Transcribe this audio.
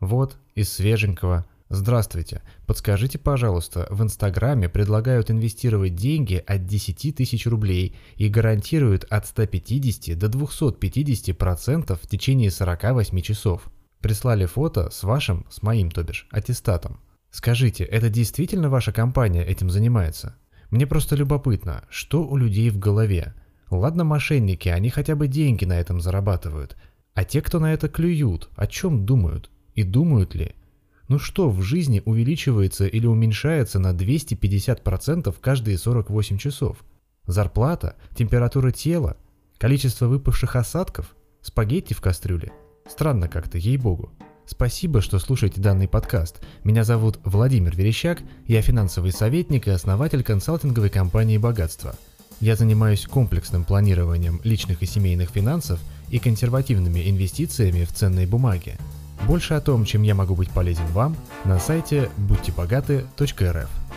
Вот, из свеженького. Здравствуйте. Подскажите, пожалуйста, в Инстаграме предлагают инвестировать деньги от 10 тысяч рублей и гарантируют от 150 до 250% в течение 48 часов. Прислали фото с вашим, с моим, то бишь, аттестатом. Скажите, это действительно ваша компания этим занимается? Мне просто любопытно, что у людей в голове. Ладно, мошенники, они хотя бы деньги на этом зарабатывают. А те, кто на это клюют, о чем думают? И думают ли? Ну что в жизни увеличивается или уменьшается на 250% каждые 48 часов? Зарплата? Температура тела? Количество выпавших осадков? Спагетти в кастрюле? Странно как-то, ей-богу. Спасибо, что слушаете данный подкаст. Меня зовут Владимир Верещак, я финансовый советник и основатель консалтинговой компании «Богатство». Я занимаюсь комплексным планированием личных и семейных финансов и консервативными инвестициями в ценные бумаги – больше о том, чем я могу быть полезен вам, на сайте будьтебогаты.рф.